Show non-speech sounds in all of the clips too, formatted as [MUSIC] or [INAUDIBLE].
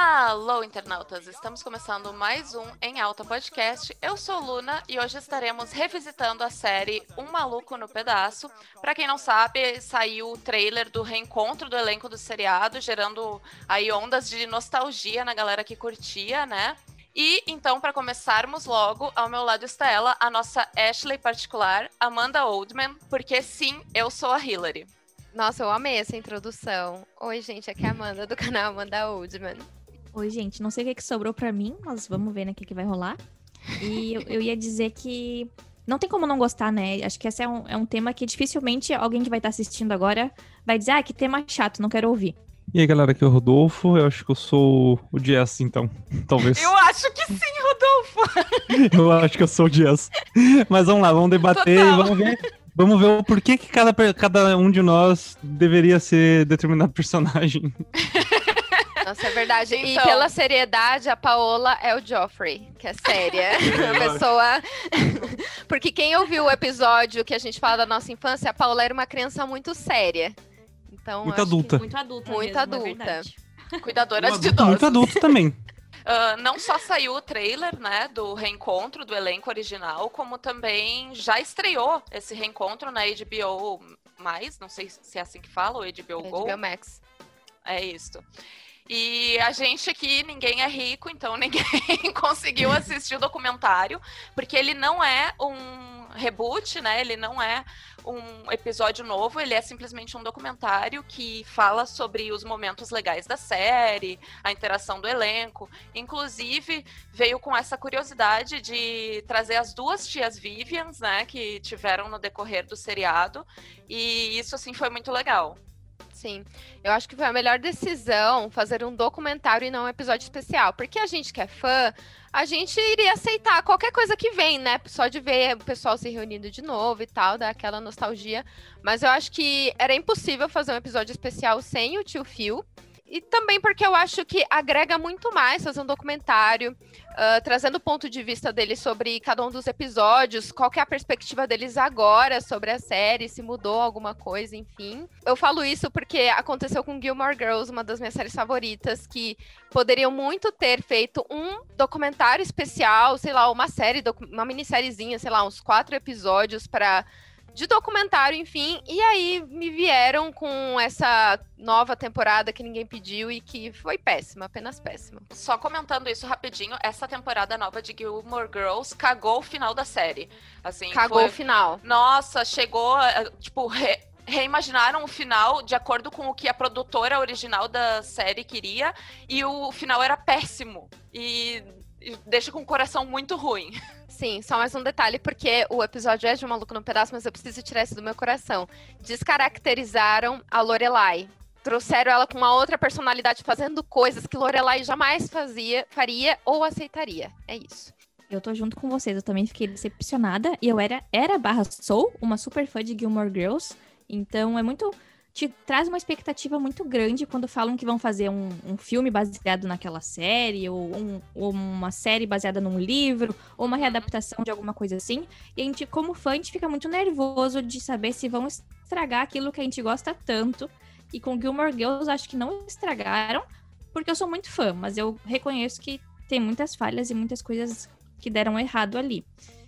Alô, internautas! Estamos começando mais um Em Alta Podcast. Eu sou Luna e hoje estaremos revisitando a série Um Maluco no Pedaço. Para quem não sabe, saiu o trailer do reencontro do elenco do seriado, gerando aí ondas de nostalgia na galera que curtia, né? E então, para começarmos logo, ao meu lado está ela, a nossa Ashley particular, Amanda Oldman, porque sim, eu sou a Hillary. Nossa, eu amei essa introdução. Oi, gente, aqui é a Amanda do canal Amanda Oldman. Oi, gente, não sei o que, que sobrou para mim, mas vamos ver né, o que, que vai rolar. E eu, eu, ia dizer que não tem como não gostar, né? Acho que esse é um, é um tema que dificilmente alguém que vai estar assistindo agora vai dizer, ah, que tema chato, não quero ouvir. E aí, galera, aqui é o Rodolfo. Eu acho que eu sou o Jess, então. [LAUGHS] Talvez. Eu acho que sim, Rodolfo! [LAUGHS] eu acho que eu sou o Jess. Mas vamos lá, vamos debater Total. e vamos ver. Vamos ver o porquê que cada, cada um de nós deveria ser determinado personagem. [LAUGHS] Nossa, é verdade. Então... E pela seriedade, a Paola é o Joffrey, que é séria. [LAUGHS] a pessoa. [LAUGHS] Porque quem ouviu o episódio que a gente fala da nossa infância, a Paola era uma criança muito séria. Então, muito adulta. Muito adulta. Muito mesmo, é adulta. É [LAUGHS] Cuidadora de idosos. Muito adulto também. Uh, não só saiu o trailer, né, do reencontro do elenco original, como também já estreou esse reencontro na HBO mais, não sei se é assim que fala, ou HBO, HBO Go. HBO Max. É isso. E a gente aqui, ninguém é rico, então [LAUGHS] ninguém conseguiu assistir o documentário, porque ele não é um reboot, né? Ele não é um episódio novo, ele é simplesmente um documentário que fala sobre os momentos legais da série, a interação do elenco. Inclusive, veio com essa curiosidade de trazer as duas tias Vivians, né, que tiveram no decorrer do seriado, e isso assim foi muito legal. Sim, eu acho que foi a melhor decisão fazer um documentário e não um episódio especial. Porque a gente que é fã, a gente iria aceitar qualquer coisa que vem, né? Só de ver o pessoal se reunindo de novo e tal, dar aquela nostalgia. Mas eu acho que era impossível fazer um episódio especial sem o tio Phil. E também porque eu acho que agrega muito mais fazer um documentário, uh, trazendo o ponto de vista deles sobre cada um dos episódios, qual é a perspectiva deles agora sobre a série, se mudou alguma coisa, enfim. Eu falo isso porque aconteceu com Gilmore Girls, uma das minhas séries favoritas, que poderiam muito ter feito um documentário especial, sei lá, uma série, uma minissériezinha, sei lá, uns quatro episódios para de documentário, enfim. E aí me vieram com essa nova temporada que ninguém pediu e que foi péssima, apenas péssima. Só comentando isso rapidinho, essa temporada nova de Gilmore Girls cagou o final da série. Assim, cagou foi... o final. Nossa, chegou, eh, tipo, re reimaginaram o final de acordo com o que a produtora original da série queria e o final era péssimo e deixa com o coração muito ruim. [LAUGHS] Sim, só mais um detalhe, porque o episódio é de um maluco no pedaço, mas eu preciso tirar isso do meu coração. Descaracterizaram a Lorelai. Trouxeram ela com uma outra personalidade, fazendo coisas que Lorelai jamais fazia, faria ou aceitaria. É isso. Eu tô junto com vocês, eu também fiquei decepcionada. E eu era, era barra sou uma super fã de Gilmore Girls. Então é muito te traz uma expectativa muito grande quando falam que vão fazer um, um filme baseado naquela série, ou, um, ou, uma série baseada num livro, ou uma readaptação de alguma coisa assim. E a gente, como fã, a gente fica muito nervoso de saber se vão estragar aquilo que a gente gosta tanto. E com Gilmore Girls, acho que não estragaram, porque eu sou muito fã, mas eu reconheço que tem muitas falhas e muitas coisas que deram errado ali.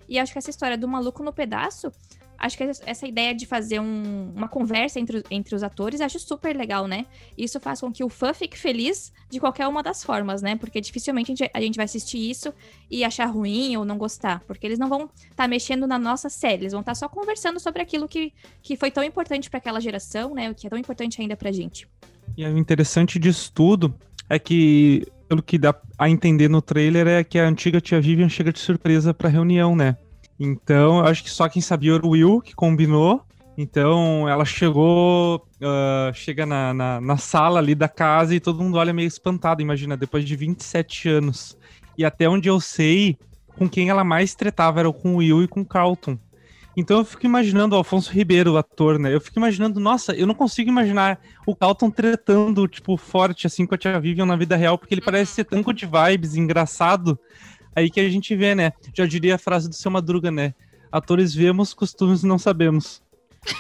E acho que essa história do maluco no pedaço acho que essa ideia de fazer um, uma conversa entre, entre os atores, acho super legal, né? Isso faz com que o fã fique feliz de qualquer uma das formas, né? Porque dificilmente a gente, a gente vai assistir isso e achar ruim ou não gostar. Porque eles não vão estar tá mexendo na nossa série, eles vão estar tá só conversando sobre aquilo que, que foi tão importante para aquela geração, né? O que é tão importante ainda pra gente. E o interessante disso tudo é que, pelo que dá a entender no trailer, é que a antiga tia Vivian chega de surpresa pra reunião, né? Então, eu acho que só quem sabia era o Will, que combinou. Então, ela chegou, uh, chega na, na, na, sala ali da casa e todo mundo olha meio espantado, imagina, depois de 27 anos. E até onde eu sei, com quem ela mais tretava era com o Will e com o Carlton. Então eu fico imaginando o Alfonso Ribeiro, o ator, né? Eu fico imaginando, nossa, eu não consigo imaginar o Carlton tretando, tipo, forte, assim, com a tia Vivian na vida real, porque ele parece ser tão de vibes, engraçado. Aí que a gente vê, né? Já diria a frase do seu Madruga, né? Atores vemos, costumes não sabemos.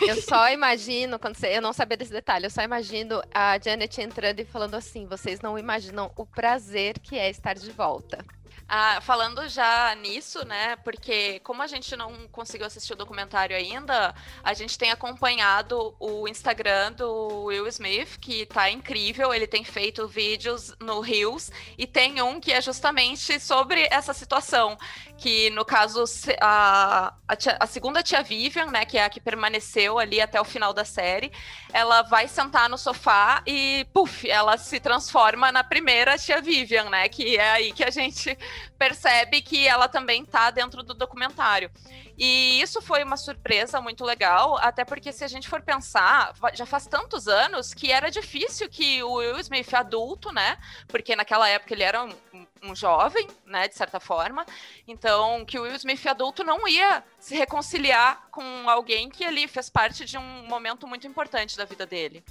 Eu só imagino, quando você, eu não sabia desse detalhe, eu só imagino a Janet entrando e falando assim: vocês não imaginam o prazer que é estar de volta. Ah, falando já nisso, né? Porque como a gente não conseguiu assistir o documentário ainda, a gente tem acompanhado o Instagram do Will Smith, que tá incrível. Ele tem feito vídeos no Reels e tem um que é justamente sobre essa situação. Que no caso, a, a, tia, a segunda tia Vivian, né? Que é a que permaneceu ali até o final da série, ela vai sentar no sofá e, puf, ela se transforma na primeira tia Vivian, né? Que é aí que a gente percebe que ela também está dentro do documentário. E isso foi uma surpresa muito legal, até porque se a gente for pensar, já faz tantos anos que era difícil que o Will Smith adulto, né? Porque naquela época ele era um, um jovem, né, de certa forma. Então, que o Will Smith adulto não ia se reconciliar com alguém que ali fez parte de um momento muito importante da vida dele.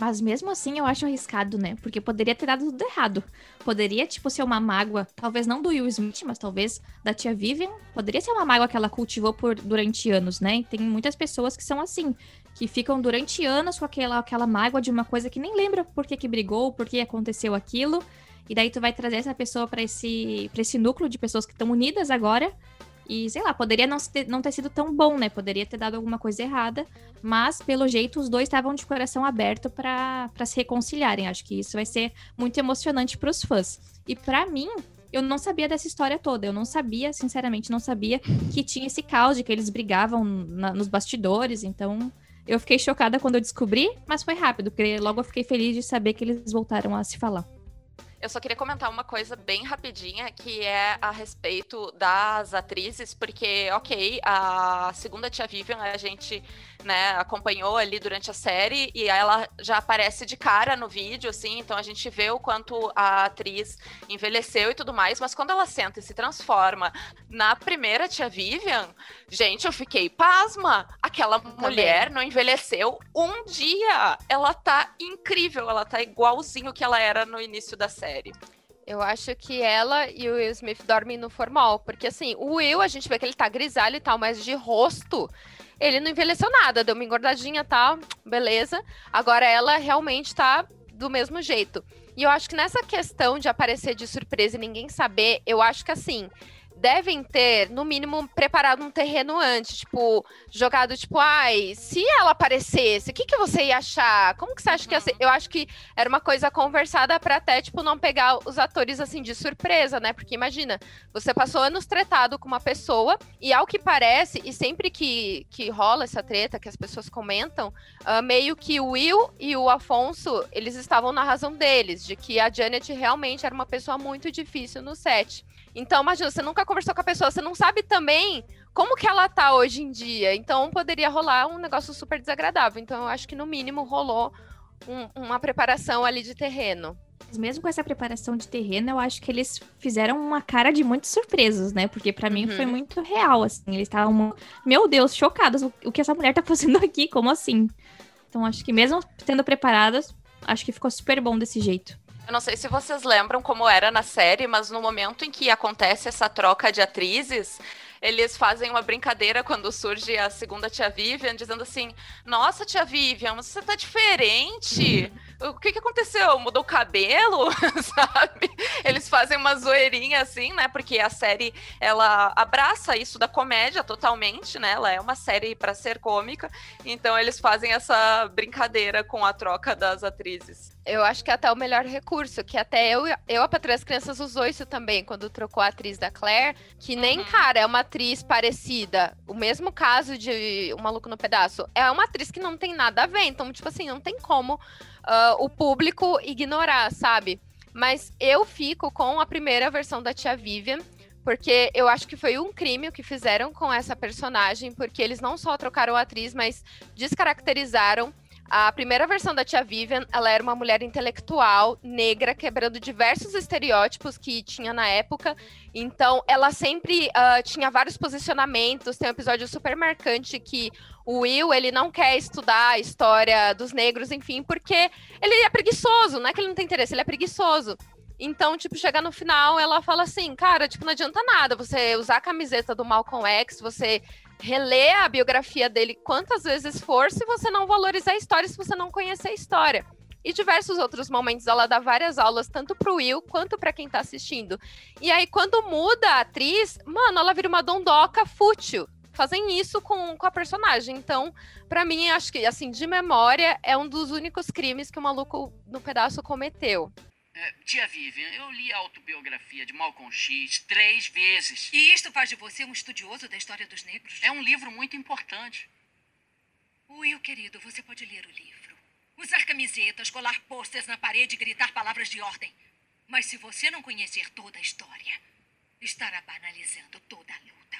Mas mesmo assim eu acho arriscado, né? Porque poderia ter dado tudo errado. Poderia, tipo, ser uma mágoa, talvez não do Will Smith, mas talvez da tia Vivian. Poderia ser uma mágoa que ela cultivou por, durante anos, né? E tem muitas pessoas que são assim, que ficam durante anos com aquela, aquela mágoa de uma coisa que nem lembra por que, que brigou, por que aconteceu aquilo. E daí tu vai trazer essa pessoa para esse, esse núcleo de pessoas que estão unidas agora e, sei lá, poderia não ter, não ter sido tão bom, né? Poderia ter dado alguma coisa errada. Mas, pelo jeito, os dois estavam de coração aberto para se reconciliarem. Acho que isso vai ser muito emocionante para os fãs. E para mim, eu não sabia dessa história toda. Eu não sabia, sinceramente, não sabia que tinha esse caos de que eles brigavam na, nos bastidores. Então, eu fiquei chocada quando eu descobri, mas foi rápido, porque logo eu fiquei feliz de saber que eles voltaram a se falar. Eu só queria comentar uma coisa bem rapidinha, que é a respeito das atrizes, porque, ok, a segunda tia Vivian a gente né, acompanhou ali durante a série e ela já aparece de cara no vídeo, assim, então a gente vê o quanto a atriz envelheceu e tudo mais, mas quando ela senta e se transforma na primeira tia Vivian, gente, eu fiquei pasma. Aquela mulher não envelheceu um dia. Ela tá incrível, ela tá igualzinho que ela era no início da série série. Eu acho que ela e o Will Smith dormem no formal, porque assim, o Will, a gente vê que ele tá grisalho e tal, mas de rosto, ele não envelheceu nada, deu uma engordadinha tal, beleza. Agora ela realmente tá do mesmo jeito. E eu acho que nessa questão de aparecer de surpresa e ninguém saber, eu acho que assim, devem ter, no mínimo, preparado um terreno antes, tipo, jogado, tipo, ai, se ela aparecesse, o que, que você ia achar? Como que você acha que ia ser? Eu acho que era uma coisa conversada para até, tipo, não pegar os atores, assim, de surpresa, né? Porque imagina, você passou anos tretado com uma pessoa, e ao que parece, e sempre que, que rola essa treta, que as pessoas comentam, uh, meio que o Will e o Afonso, eles estavam na razão deles, de que a Janet realmente era uma pessoa muito difícil no set. Então, imagina, você nunca conversou com a pessoa, você não sabe também como que ela tá hoje em dia. Então, poderia rolar um negócio super desagradável. Então, eu acho que no mínimo rolou um, uma preparação ali de terreno. Mesmo com essa preparação de terreno, eu acho que eles fizeram uma cara de muitos surpresos, né? Porque para uhum. mim foi uhum. muito real, assim. Eles estavam, meu Deus, chocados. O que essa mulher tá [LAUGHS] fazendo aqui? Como assim? Então, acho que mesmo tendo preparadas, acho que ficou super bom desse jeito. Eu não sei se vocês lembram como era na série, mas no momento em que acontece essa troca de atrizes, eles fazem uma brincadeira quando surge a segunda tia Vivian, dizendo assim: Nossa, tia Vivian, você tá diferente. O que, que aconteceu? Mudou o cabelo? [LAUGHS] Sabe? Eles fazem uma zoeirinha assim, né? Porque a série ela abraça isso da comédia totalmente, né? Ela é uma série para ser cômica. Então eles fazem essa brincadeira com a troca das atrizes. Eu acho que é até o melhor recurso, que até eu, eu a Patrulha das Crianças usou isso também, quando trocou a atriz da Claire, que nem, uhum. cara, é uma atriz parecida. O mesmo caso de O Maluco no Pedaço. É uma atriz que não tem nada a ver. Então, tipo assim, não tem como uh, o público ignorar, sabe? Mas eu fico com a primeira versão da Tia Vivian, porque eu acho que foi um crime o que fizeram com essa personagem, porque eles não só trocaram a atriz, mas descaracterizaram a primeira versão da tia Vivian, ela era uma mulher intelectual, negra, quebrando diversos estereótipos que tinha na época. Então, ela sempre uh, tinha vários posicionamentos. Tem um episódio super marcante que o Will, ele não quer estudar a história dos negros, enfim, porque ele é preguiçoso. Não é que ele não tem interesse, ele é preguiçoso. Então, tipo, chega no final, ela fala assim, cara, tipo, não adianta nada você usar a camiseta do Malcolm X, você reler a biografia dele quantas vezes for, se você não valorizar a história, se você não conhecer a história. E diversos outros momentos ela dá várias aulas, tanto pro Will quanto para quem tá assistindo. E aí, quando muda a atriz, mano, ela vira uma dondoca fútil. Fazem isso com, com a personagem. Então, para mim, acho que, assim, de memória, é um dos únicos crimes que o maluco no pedaço cometeu. É, tia Vivian, eu li a autobiografia de Malcolm X três vezes. E isto faz de você um estudioso da história dos negros? É um livro muito importante. Will, querido, você pode ler o livro. Usar camisetas, colar posters na parede e gritar palavras de ordem. Mas se você não conhecer toda a história, estará banalizando toda a luta.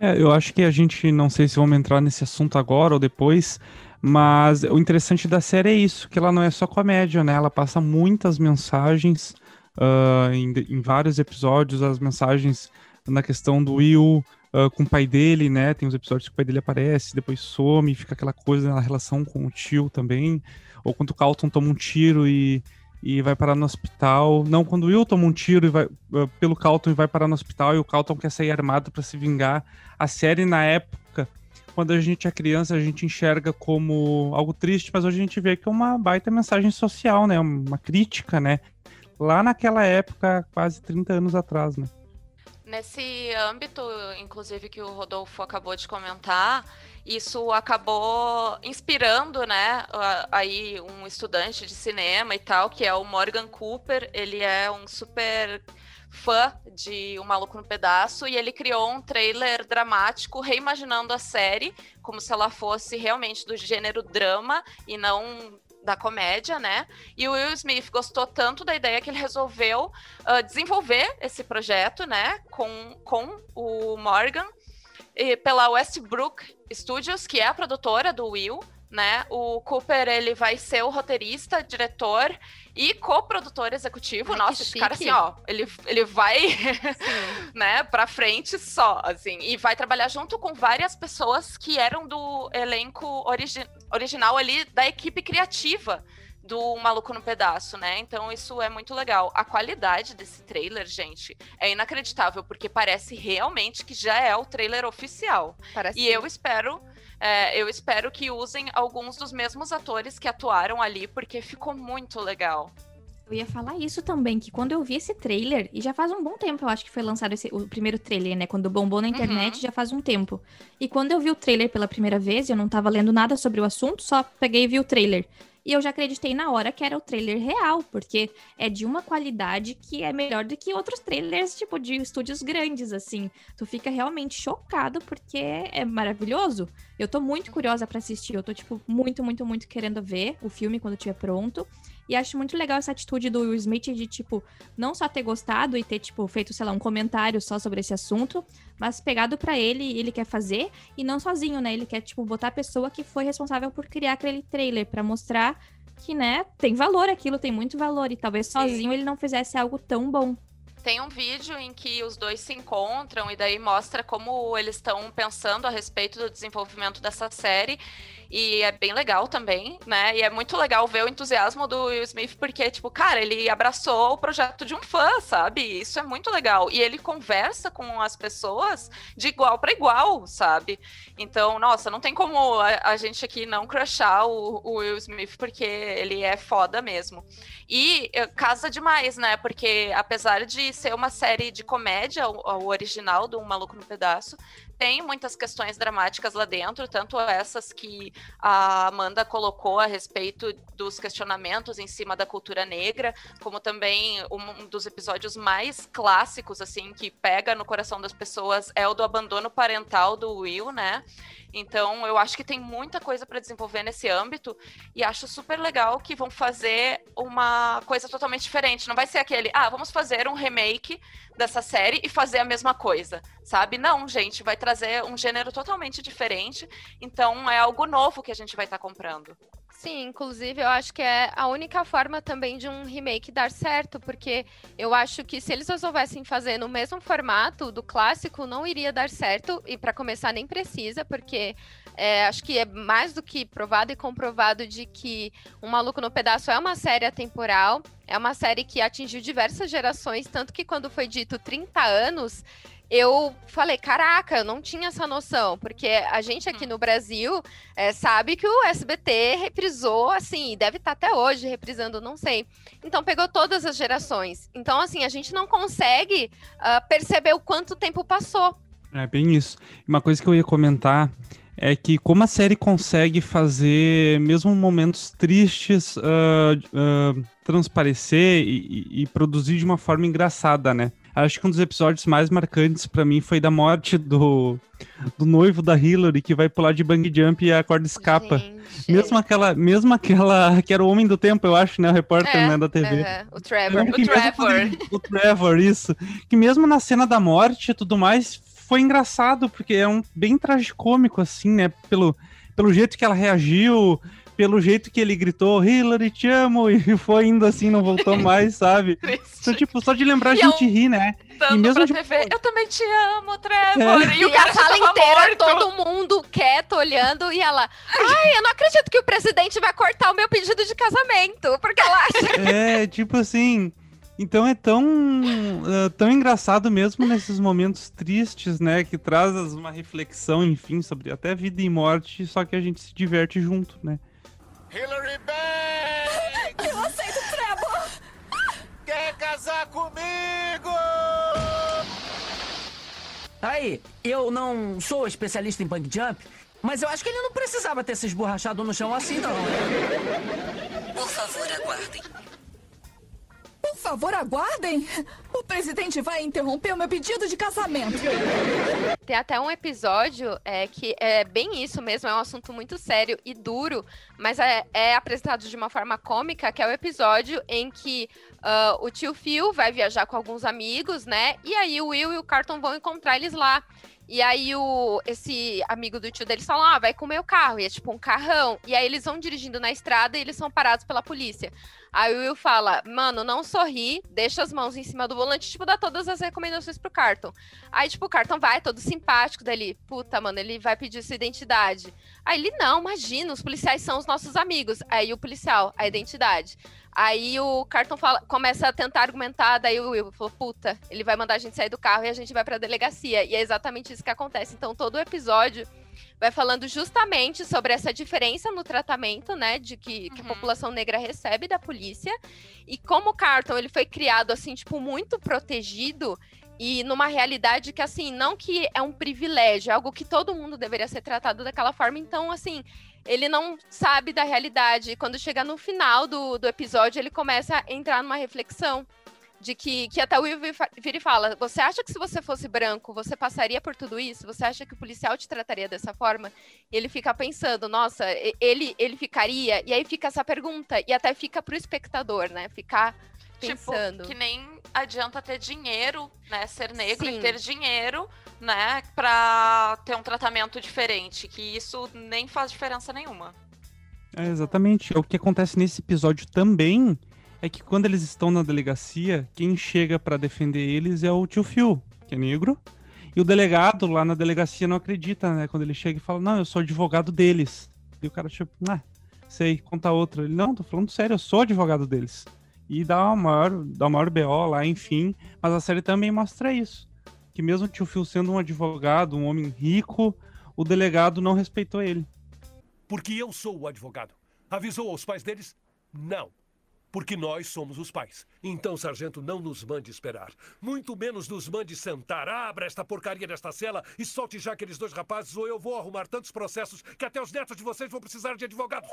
É, eu acho que a gente, não sei se vamos entrar nesse assunto agora ou depois, mas o interessante da série é isso, que ela não é só comédia, né? Ela passa muitas mensagens uh, em, em, vários episódios, as mensagens na questão do Will uh, com o pai dele, né? Tem os episódios que o pai dele aparece, depois some, fica aquela coisa na relação com o tio também. Ou quando o Carlton toma um tiro e, e vai parar no hospital. Não, quando o Will toma um tiro e vai, uh, pelo Carlton e vai parar no hospital e o Carlton quer sair armado para se vingar. A série, na época, quando a gente é criança, a gente enxerga como algo triste, mas hoje a gente vê que é uma baita mensagem social, né? Uma crítica, né? Lá naquela época, quase 30 anos atrás, né? Nesse âmbito, inclusive, que o Rodolfo acabou de comentar, isso acabou inspirando, né, aí um estudante de cinema e tal, que é o Morgan Cooper. Ele é um super fã de O Maluco no Pedaço e ele criou um trailer dramático reimaginando a série como se ela fosse realmente do gênero drama e não da comédia, né? E o Will Smith gostou tanto da ideia que ele resolveu uh, desenvolver esse projeto, né, com, com o Morgan e pela Westbrook Studios, que é a produtora do Will, né? O Cooper ele vai ser o roteirista, diretor e co-produtor executivo. Ai, Nossa, esse cara assim, ó, ele, ele vai, [LAUGHS] né, para frente só, assim, e vai trabalhar junto com várias pessoas que eram do elenco origi original ali da equipe criativa do Maluco no Pedaço, né? Então isso é muito legal. A qualidade desse trailer, gente, é inacreditável, porque parece realmente que já é o trailer oficial. Parece e eu espero é, eu espero que usem alguns dos mesmos atores que atuaram ali, porque ficou muito legal. Eu ia falar isso também, que quando eu vi esse trailer, e já faz um bom tempo, eu acho que foi lançado esse, o primeiro trailer, né? Quando bombou na internet, uhum. já faz um tempo. E quando eu vi o trailer pela primeira vez, eu não tava lendo nada sobre o assunto, só peguei e vi o trailer. E eu já acreditei na hora que era o trailer real, porque é de uma qualidade que é melhor do que outros trailers, tipo, de estúdios grandes, assim. Tu fica realmente chocado, porque é maravilhoso. Eu tô muito curiosa para assistir, eu tô, tipo, muito, muito, muito querendo ver o filme quando estiver pronto. E acho muito legal essa atitude do Will Smith de, tipo, não só ter gostado e ter, tipo, feito, sei lá, um comentário só sobre esse assunto, mas pegado para ele, ele quer fazer, e não sozinho, né? Ele quer, tipo, botar a pessoa que foi responsável por criar aquele trailer, para mostrar que, né, tem valor aquilo, tem muito valor, e talvez sozinho Sim. ele não fizesse algo tão bom. Tem um vídeo em que os dois se encontram e daí mostra como eles estão pensando a respeito do desenvolvimento dessa série. E é bem legal também, né? E é muito legal ver o entusiasmo do Will Smith, porque, tipo, cara, ele abraçou o projeto de um fã, sabe? Isso é muito legal. E ele conversa com as pessoas de igual para igual, sabe? Então, nossa, não tem como a, a gente aqui não crushar o, o, Will Smith, porque ele é foda mesmo. E eh, casa demais, né? Porque apesar de ser uma série de comédia, o, o original do Um Maluco no Pedaço, tem muitas questões dramáticas lá dentro, tanto essas que a Amanda colocou a respeito dos questionamentos em cima da cultura negra, como também um dos episódios mais clássicos, assim, que pega no coração das pessoas é o do abandono parental do Will, né? Então, eu acho que tem muita coisa para desenvolver nesse âmbito e acho super legal que vão fazer uma coisa totalmente diferente. Não vai ser aquele, ah, vamos fazer um remake dessa série e fazer a mesma coisa, sabe? Não, gente, vai trazer um gênero totalmente diferente. Então, é algo novo que a gente vai estar tá comprando. Sim, inclusive eu acho que é a única forma também de um remake dar certo, porque eu acho que se eles resolvessem fazer no mesmo formato do clássico, não iria dar certo, e para começar nem precisa, porque é, acho que é mais do que provado e comprovado de que Um Maluco no Pedaço é uma série atemporal, é uma série que atingiu diversas gerações, tanto que quando foi dito 30 anos, eu falei, caraca, eu não tinha essa noção, porque a gente aqui no Brasil é, sabe que o SBT reprisou, assim, deve estar até hoje reprisando, não sei. Então pegou todas as gerações. Então, assim, a gente não consegue uh, perceber o quanto tempo passou. É bem isso. Uma coisa que eu ia comentar é que como a série consegue fazer mesmo momentos tristes uh, uh, transparecer e, e, e produzir de uma forma engraçada, né? Acho que um dos episódios mais marcantes para mim foi da morte do, do noivo da Hillary, que vai pular de bang jump e a corda escapa. Gente. Mesmo aquela, mesmo aquela, que era o homem do tempo, eu acho, né, o repórter é, né, da TV. É, o Trevor. O Trevor. o Trevor, isso. Que mesmo na cena da morte e tudo mais, foi engraçado, porque é um bem tragicômico, assim, né, pelo, pelo jeito que ela reagiu, pelo jeito que ele gritou, Hillary, te amo, [LAUGHS] e foi indo assim, não voltou mais, sabe? [LAUGHS] então, tipo, só de lembrar a gente ri, né? E mesmo de... TV, eu também te amo, Trevor. É. E, e a sala inteira, morto. todo mundo quieto, olhando, e ela, ai, eu não acredito que o presidente vai cortar o meu pedido de casamento, porque ela acha... É, tipo assim... Então é tão, uh, tão engraçado mesmo nesses momentos tristes, né? Que traz uma reflexão, enfim, sobre até vida e morte, só que a gente se diverte junto, né? Hillary Banks! Eu aceito Trevor! Quer casar comigo? Aí, eu não sou especialista em bang jump, mas eu acho que ele não precisava ter se esborrachado no chão assim, não. Por favor, aguardem. Favor, aguardem. O presidente vai interromper o meu pedido de casamento. Tem até um episódio é, que é bem isso mesmo, é um assunto muito sério e duro, mas é, é apresentado de uma forma cômica, que é o episódio em que uh, o tio Phil vai viajar com alguns amigos, né? E aí o Will e o Carton vão encontrar eles lá. E aí o, esse amigo do tio deles fala, ah, vai com o meu carro. E é tipo um carrão. E aí eles vão dirigindo na estrada e eles são parados pela polícia. Aí o Will fala, mano, não sorri, deixa as mãos em cima do volante, tipo, dá todas as recomendações pro Carton. Aí, tipo, o Carton vai, todo simpático dali. Puta, mano, ele vai pedir sua identidade. Aí ele, não, imagina, os policiais são os nossos amigos. Aí o policial, a identidade. Aí o Carton fala, começa a tentar argumentar, daí o Will falou, puta, ele vai mandar a gente sair do carro e a gente vai pra delegacia. E é exatamente isso que acontece. Então todo o episódio vai falando justamente sobre essa diferença no tratamento, né, de que, uhum. que a uhum. população negra recebe da polícia. E como o Carton, ele foi criado, assim, tipo, muito protegido e numa realidade que, assim, não que é um privilégio, é algo que todo mundo deveria ser tratado daquela forma. Então, assim, ele não sabe da realidade. Quando chega no final do, do episódio, ele começa a entrar numa reflexão de que, que até o Will vira e fala: Você acha que se você fosse branco, você passaria por tudo isso? Você acha que o policial te trataria dessa forma? E ele fica pensando: Nossa, ele, ele ficaria? E aí fica essa pergunta, e até fica pro espectador, né? Ficar tipo, pensando. Tipo, que nem adianta ter dinheiro, né? Ser negro Sim. e ter dinheiro né, para ter um tratamento diferente, que isso nem faz diferença nenhuma. É, exatamente. O que acontece nesse episódio também é que quando eles estão na delegacia, quem chega para defender eles é o tio Phil, que é negro. E o delegado lá na delegacia não acredita, né? Quando ele chega e fala, não, eu sou advogado deles. E o cara, tipo, ah, sei, conta outra. Ele, não, tô falando sério, eu sou advogado deles. E dá uma maior, dá uma maior BO lá, enfim. Mas a série também mostra isso que mesmo o tio Phil sendo um advogado, um homem rico, o delegado não respeitou ele. Porque eu sou o advogado. Avisou aos pais deles? Não. Porque nós somos os pais. Então, sargento, não nos mande esperar. Muito menos nos mande sentar. Abra esta porcaria desta cela e solte já aqueles dois rapazes, ou eu vou arrumar tantos processos que até os netos de vocês vão precisar de advogados.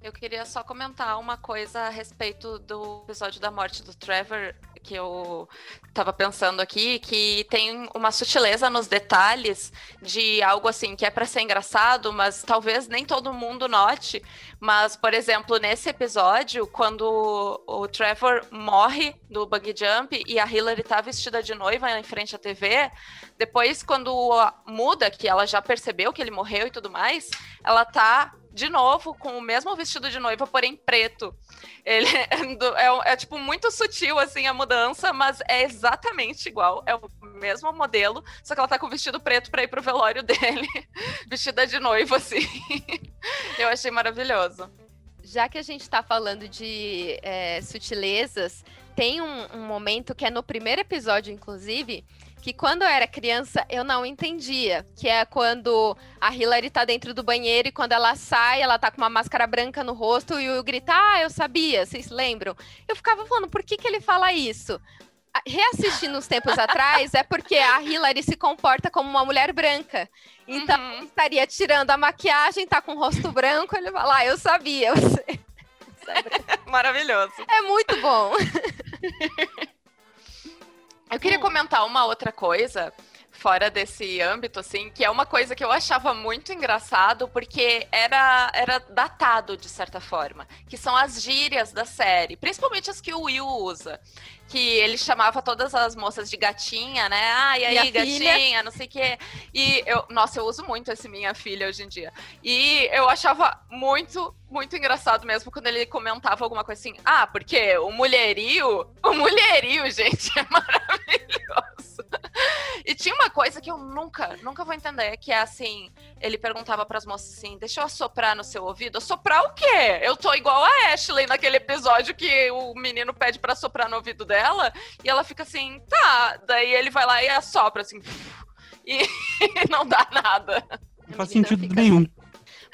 Eu queria só comentar uma coisa a respeito do episódio da morte do Trevor, que eu tava pensando aqui, que tem uma sutileza nos detalhes de algo assim que é para ser engraçado, mas talvez nem todo mundo note. Mas, por exemplo, nesse episódio, quando o Trevor morre do bungee jump e a Hillary tá vestida de noiva em frente à TV, depois quando muda, que ela já percebeu que ele morreu e tudo mais, ela tá de novo com o mesmo vestido de noiva, porém preto. Ele [LAUGHS] é, é, tipo muito sutil assim a mudança, mas é exatamente igual, é o mesmo modelo, só que ela tá com o vestido preto para ir pro velório dele, [LAUGHS] vestida de noiva assim. [LAUGHS] Eu achei maravilhoso. Já que a gente tá falando de é, sutilezas, tem um, um momento que é no primeiro episódio, inclusive, que quando eu era criança eu não entendia, que é quando a Hillary tá dentro do banheiro e quando ela sai, ela tá com uma máscara branca no rosto e o grita, ah, eu sabia, vocês lembram? Eu ficava falando, por que que ele fala isso? Reassistindo uns tempos [LAUGHS] atrás, é porque a Hillary se comporta como uma mulher branca. Então, uhum. estaria tirando a maquiagem, tá com o rosto branco, ele fala, ah, eu sabia, você... [LAUGHS] Maravilhoso. É muito bom. [LAUGHS] Eu queria hum. comentar uma outra coisa fora desse âmbito, assim, que é uma coisa que eu achava muito engraçado, porque era, era datado, de certa forma, que são as gírias da série, principalmente as que o Will usa. Que ele chamava todas as moças de gatinha, né? Ah, e aí, minha gatinha, filha. não sei o quê. E eu, nossa, eu uso muito esse minha filha hoje em dia. E eu achava muito, muito engraçado mesmo quando ele comentava alguma coisa assim. Ah, porque o mulherio, o mulherio, [LAUGHS] gente, é maravilhoso. E tinha uma coisa que eu nunca, nunca vou entender, que é assim, ele perguntava para as moças assim, deixa eu assoprar no seu ouvido. Assoprar o quê? Eu tô igual a Ashley naquele episódio que o menino pede para soprar no ouvido dela, e ela fica assim, tá. Daí ele vai lá e assopra assim, [LAUGHS] e [LAUGHS] não dá nada. Não faz sentido nenhum. Assim.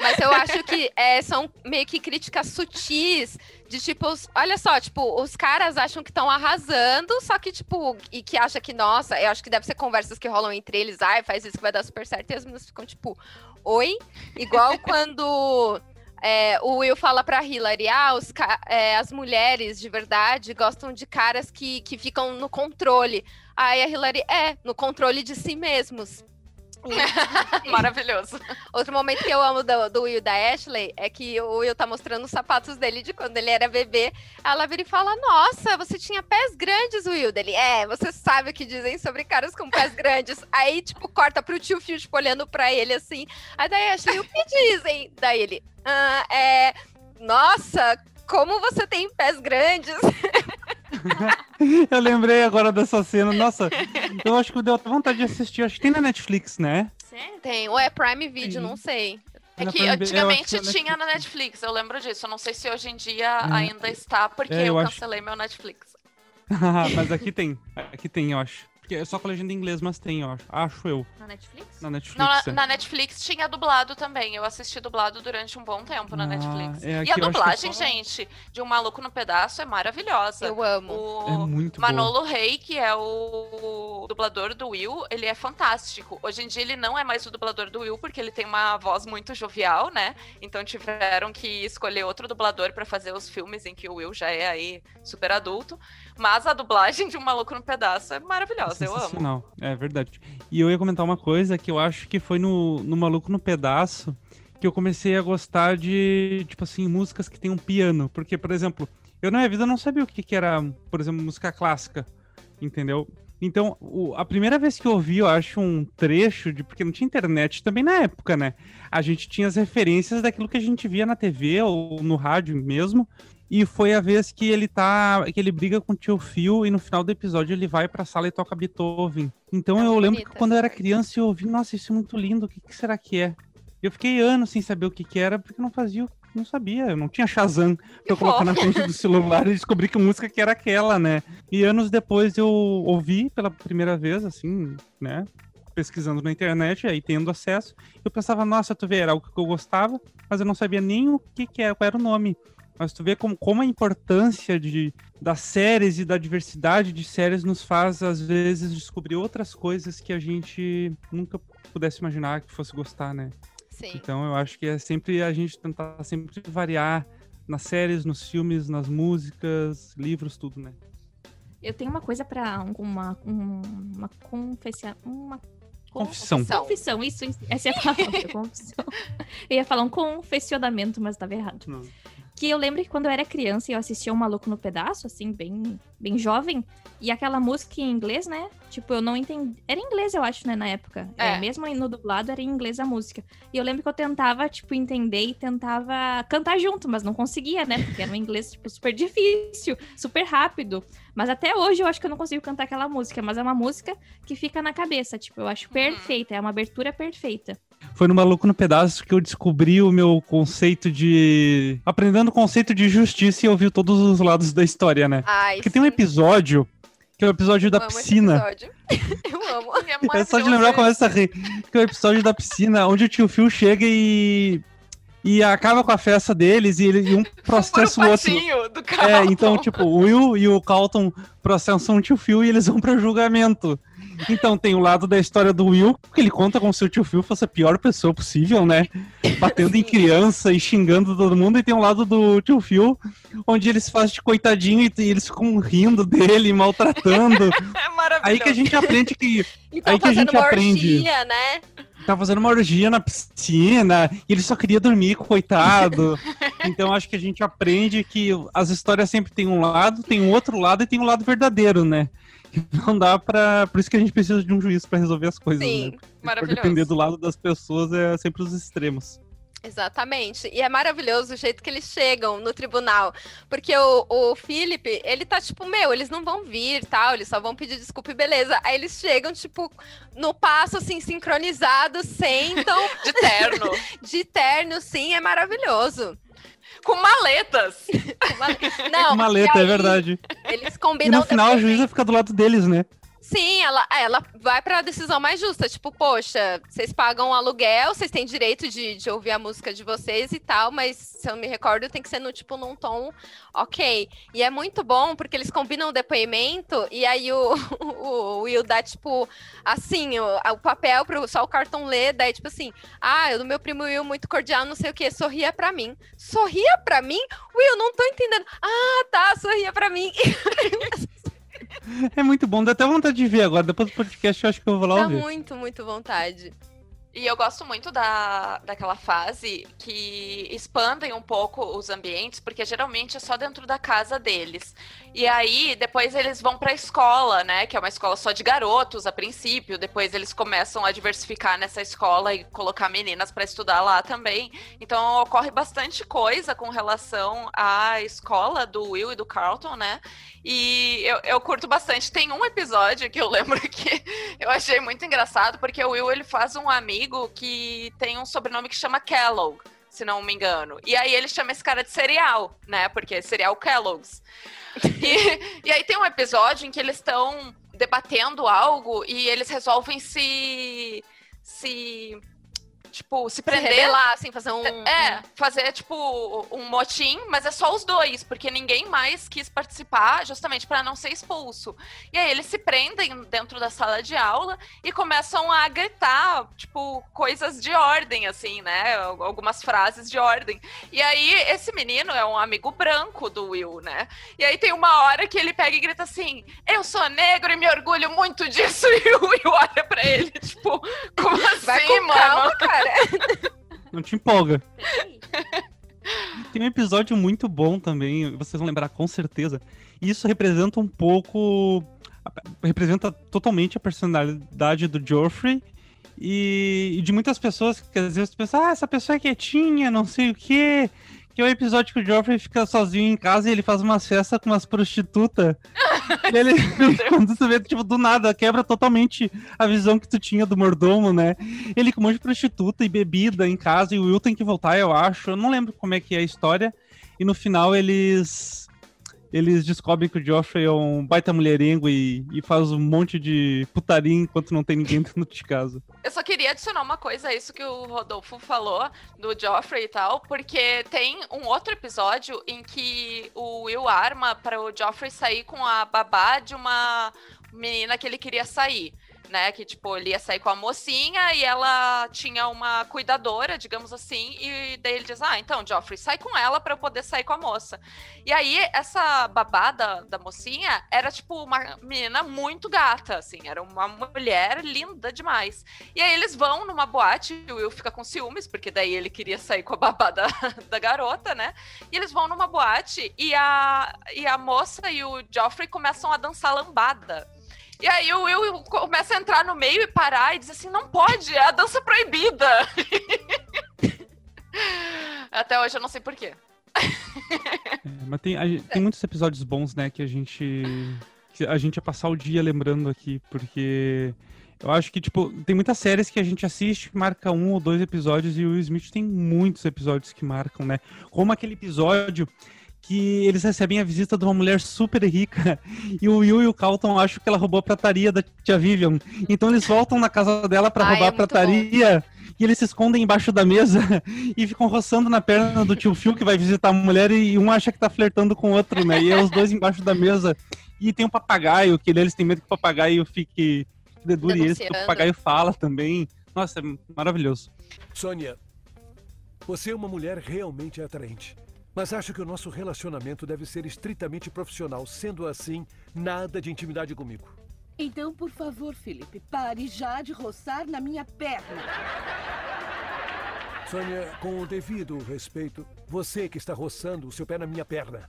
Mas eu acho que é, são meio que críticas sutis de tipo, olha só, tipo, os caras acham que estão arrasando, só que, tipo, e que acha que, nossa, eu acho que deve ser conversas que rolam entre eles, ai, faz isso que vai dar super certo, e as meninas ficam, tipo, oi? Igual [LAUGHS] quando. É, o Will fala pra Hillary, ah, os, é, as mulheres de verdade gostam de caras que, que ficam no controle. Aí a Hillary, é, no controle de si mesmos. [LAUGHS] Maravilhoso. Outro momento que eu amo do, do Will da Ashley é que o Will tá mostrando os sapatos dele de quando ele era bebê. Ela vira e fala: Nossa, você tinha pés grandes, Will. Dele, é, você sabe o que dizem sobre caras com pés grandes. Aí, tipo, corta pro tio Phil, tipo, olhando pra ele assim. Aí daí Ashley, o que dizem? Daí ele, ah, é. Nossa, como você tem pés grandes. [LAUGHS] [LAUGHS] eu lembrei agora dessa cena. Nossa, eu acho que deu até vontade de assistir. Acho que tem na Netflix, né? Tem. Ou é Prime Video, Sim. não sei. É que antigamente tinha na Netflix, eu lembro disso. Eu não sei se hoje em dia hum. ainda está, porque é, eu, eu cancelei acho... meu Netflix. [LAUGHS] Mas aqui tem. Aqui tem, eu acho. Porque é só com legenda em inglês, mas tem, eu acho. Eu. Na Netflix? Na Netflix. Não, na, é. na, Netflix tinha dublado também. Eu assisti dublado durante um bom tempo na ah, Netflix. É e a dublagem, só... gente, de Um Maluco no Pedaço é maravilhosa. Eu amo. O é muito Manolo boa. Rey, que é o dublador do Will, ele é fantástico. Hoje em dia ele não é mais o dublador do Will, porque ele tem uma voz muito jovial, né? Então tiveram que escolher outro dublador para fazer os filmes em que o Will já é aí super adulto. Mas a dublagem de Um Maluco no Pedaço é maravilhosa, eu amo. É verdade. E eu ia comentar uma coisa que eu acho que foi no, no Maluco no Pedaço que eu comecei a gostar de, tipo assim, músicas que tem um piano. Porque, por exemplo, eu na minha vida não sabia o que, que era, por exemplo, música clássica, entendeu? Então, o, a primeira vez que eu ouvi, eu acho, um trecho de. Porque não tinha internet também na época, né? A gente tinha as referências daquilo que a gente via na TV ou no rádio mesmo. E foi a vez que ele tá. que ele briga com o tio Phil e no final do episódio ele vai pra sala e toca Beethoven. Então é eu lembro bonita. que quando eu era criança eu ouvi, nossa, isso é muito lindo, o que, que será que é? Eu fiquei anos sem saber o que, que era, porque não fazia, não sabia, eu não tinha Shazam [LAUGHS] pra eu colocar na frente do celular e descobrir que música que era aquela, né? E anos depois eu ouvi pela primeira vez, assim, né? Pesquisando na internet, aí tendo acesso, eu pensava, nossa, tu vê, era algo que eu gostava, mas eu não sabia nem o que, que era, qual era o nome. Mas tu vê como, como a importância de, das séries e da diversidade de séries nos faz, às vezes, descobrir outras coisas que a gente nunca pudesse imaginar que fosse gostar, né? Sim. Então eu acho que é sempre a gente tentar sempre variar nas séries, nos filmes, nas músicas, livros, tudo, né? Eu tenho uma coisa pra um- uma, um- uma confessão. Uma Confissão. confissão, isso, essa é a palavra, [LAUGHS] confissão. Eu ia falar um confessionamento, mas tava errado. Não. Que eu lembro que quando eu era criança e eu assistia o Maluco no Pedaço, assim, bem, bem jovem, e aquela música em inglês, né? Tipo, eu não entendi. Era em inglês, eu acho, né, na época. É. É, mesmo no dublado, era em inglês a música. E eu lembro que eu tentava, tipo, entender e tentava cantar junto, mas não conseguia, né? Porque era um inglês, tipo, super difícil, super rápido. Mas até hoje eu acho que eu não consigo cantar aquela música, mas é uma música que fica na cabeça, tipo, eu acho perfeita, é uma abertura perfeita. Foi no Maluco no Pedaço que eu descobri o meu conceito de. Aprendendo o conceito de justiça e ouvir todos os lados da história, né? Ai, Porque tem um episódio, que é o episódio da amo esse piscina. episódio. [LAUGHS] Eu amo. É É só de lembrar começa a rir. Que é o episódio da piscina, onde o tio Phil chega e. E acaba com a festa deles e, ele, e um [LAUGHS] processa o outro. Do É, Carlton. então, tipo, o Will e o Carlton processam o tio Phil e eles vão pra julgamento. Então tem o lado da história do Will, que ele conta como se o tio Phil fosse a pior pessoa possível, né? Batendo em [LAUGHS] criança e xingando todo mundo. E tem um lado do tio Phil, onde eles fazem de coitadinho e, e eles ficam rindo dele, maltratando. [LAUGHS] É maravilhoso. Aí que a gente aprende que. E tão Aí que a gente uma aprende. orgia, né? Tá fazendo uma orgia na piscina e ele só queria dormir, coitado. [LAUGHS] Então acho que a gente aprende que as histórias sempre tem um lado, tem um outro lado e tem um lado verdadeiro, né? [LAUGHS] Não dá pra. Por isso que a gente precisa de um juiz pra resolver as coisas, Sim, né? Por maravilhoso. depender do lado das pessoas, é sempre os extremos. Exatamente. E é maravilhoso o jeito que eles chegam no tribunal. Porque o, o Felipe, ele tá tipo, meu, eles não vão vir tal, eles só vão pedir desculpa e beleza. Aí eles chegam, tipo, no passo, assim, sincronizados, sentam. [LAUGHS] De terno. [LAUGHS] de terno, sim, é maravilhoso. Com maletas. [LAUGHS] Não, Maleta, e é aí verdade. Eles E combinam no final a depois- juíza fica do lado deles, né? Sim, ela, é, ela vai pra decisão mais justa. Tipo, poxa, vocês pagam aluguel, vocês têm direito de, de ouvir a música de vocês e tal, mas se eu me recordo, tem que ser no tipo num tom ok. E é muito bom porque eles combinam o depoimento e aí o, [LAUGHS] o Will dá, tipo, assim, o, o papel pro só o cartão ler, daí, tipo assim, ah, eu meu primo Will, muito cordial, não sei o que, sorria pra mim. Sorria pra mim? Will, não tô entendendo. Ah, tá, sorria pra mim. [LAUGHS] É muito bom, dá até vontade de ver agora. Depois do podcast eu acho que eu vou lá Dá ouvir. muito, muito vontade. E eu gosto muito da, daquela fase que expandem um pouco os ambientes, porque geralmente é só dentro da casa deles. E aí, depois eles vão pra escola, né? Que é uma escola só de garotos a princípio. Depois eles começam a diversificar nessa escola e colocar meninas pra estudar lá também. Então ocorre bastante coisa com relação à escola do Will e do Carlton, né? E eu, eu curto bastante. Tem um episódio que eu lembro [LAUGHS] que eu achei muito engraçado, porque o Will ele faz um amigo que tem um sobrenome que chama Kellogg, se não me engano. E aí ele chama esse cara de cereal, né? Porque é cereal Kellogg's. E, e aí tem um episódio em que eles estão debatendo algo e eles resolvem se. se. Tipo, se Se prender. rebelar, assim, fazer um. É, fazer tipo um motim, mas é só os dois, porque ninguém mais quis participar, justamente para não ser expulso. E aí eles se prendem dentro da sala de aula e começam a gritar, tipo, coisas de ordem, assim, né? Algumas frases de ordem. E aí esse menino é um amigo branco do Will, né? E aí tem uma hora que ele pega e grita assim: Eu sou negro e me orgulho muito disso. [LAUGHS] E o Will olha pra ele, tipo, como assim, Vai com mano? calma, cara. Não te empolga. Tem um episódio muito bom também, vocês vão lembrar com certeza. Isso representa um pouco. Representa totalmente a personalidade do Joffrey e, e de muitas pessoas que às vezes pensam, ah, essa pessoa é quietinha, não sei o quê. Que é o episódio que o Joffrey fica sozinho em casa e ele faz umas festas com umas prostitutas. [LAUGHS] E ele, quando tu vê, tipo, do nada, quebra totalmente a visão que tu tinha do mordomo, né? Ele com um monte de prostituta e bebida em casa, e o Will tem que voltar, eu acho. Eu não lembro como é que é a história. E no final eles. Eles descobrem que o Joffrey é um baita mulherengo e, e faz um monte de putaria enquanto não tem ninguém [LAUGHS] dentro de casa. Eu só queria adicionar uma coisa a isso que o Rodolfo falou do Joffrey e tal, porque tem um outro episódio em que o Will arma para o Joffrey sair com a babá de uma menina que ele queria sair. Né? Que, tipo, ele ia sair com a mocinha e ela tinha uma cuidadora, digamos assim, e daí ele diz: Ah, então, Joffrey, sai com ela para eu poder sair com a moça. E aí, essa babada da mocinha era, tipo, uma menina muito gata, assim, era uma mulher linda demais. E aí eles vão numa boate, e o Will fica com ciúmes, porque daí ele queria sair com a babada [LAUGHS] da garota, né? E eles vão numa boate e a, e a moça e o Joffrey começam a dançar lambada. E aí o Will começa a entrar no meio e parar e diz assim: não pode, é a dança proibida. [LAUGHS] Até hoje eu não sei porquê. É, mas tem, a- tem muitos episódios bons, né, que a gente. que a gente ia passar o dia lembrando aqui, porque. Eu acho que, tipo, tem muitas séries que a gente assiste, marca um ou dois episódios, e o Will Smith tem muitos episódios que marcam, né? Como aquele episódio que eles recebem a visita de uma mulher super rica [LAUGHS] e o Will e o Carlton acham que ela roubou a prataria da tia Vivian. Então eles voltam na casa dela pra Ai, roubar é a prataria e eles se escondem embaixo da mesa [LAUGHS] e ficam roçando na perna do tio Phil que vai visitar a mulher e um acha que tá flertando com o outro, né? E é os dois embaixo da mesa. E tem um papagaio, que eles têm medo que o papagaio fique dedure eles, porque o papagaio fala também. Nossa, é maravilhoso. Sônia, você é uma mulher realmente atraente. Mas acho que o nosso relacionamento deve ser estritamente profissional. Sendo assim, nada de intimidade comigo. Então, por favor, Felipe, pare já de roçar na minha perna. Sônia, com o devido respeito, você que está roçando o seu pé na minha perna.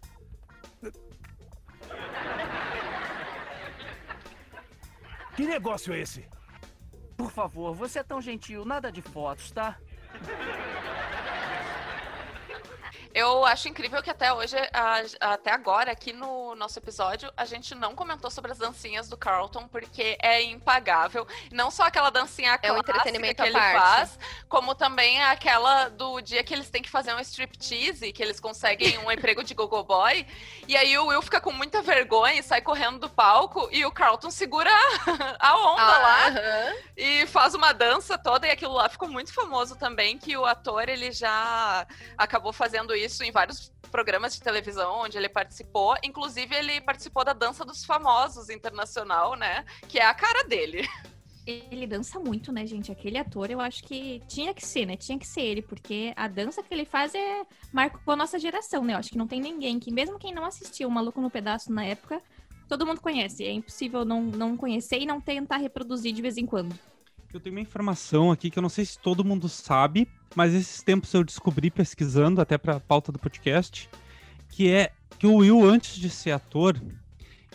Que negócio é esse? Por favor, você é tão gentil, nada de fotos, tá? Eu acho incrível que até hoje, até agora, aqui no nosso episódio, a gente não comentou sobre as dancinhas do Carlton, porque é impagável. Não só aquela dancinha É um entretenimento que ele parte. faz, como também aquela do dia que eles têm que fazer um striptease, que eles conseguem um emprego de gogo boy, e aí o Will fica com muita vergonha e sai correndo do palco, e o Carlton segura a onda Ah, lá aham. e faz uma dança toda, e aquilo lá ficou muito famoso também, que o ator, ele já acabou fazendo isso em vários programas de televisão onde ele participou, inclusive ele participou da Dança dos Famosos Internacional, né, que é a cara dele. [LAUGHS] Ele dança muito, né, gente? Aquele ator, eu acho que tinha que ser, né? Tinha que ser ele, porque a dança que ele faz é marcou a nossa geração, né? Eu acho que não tem ninguém que, mesmo quem não assistiu o Maluco no Pedaço na época, todo mundo conhece. É impossível não, não conhecer e não tentar reproduzir de vez em quando. Eu tenho uma informação aqui que eu não sei se todo mundo sabe, mas esses tempos eu descobri pesquisando, até pra pauta do podcast, que é que o Will, antes de ser ator,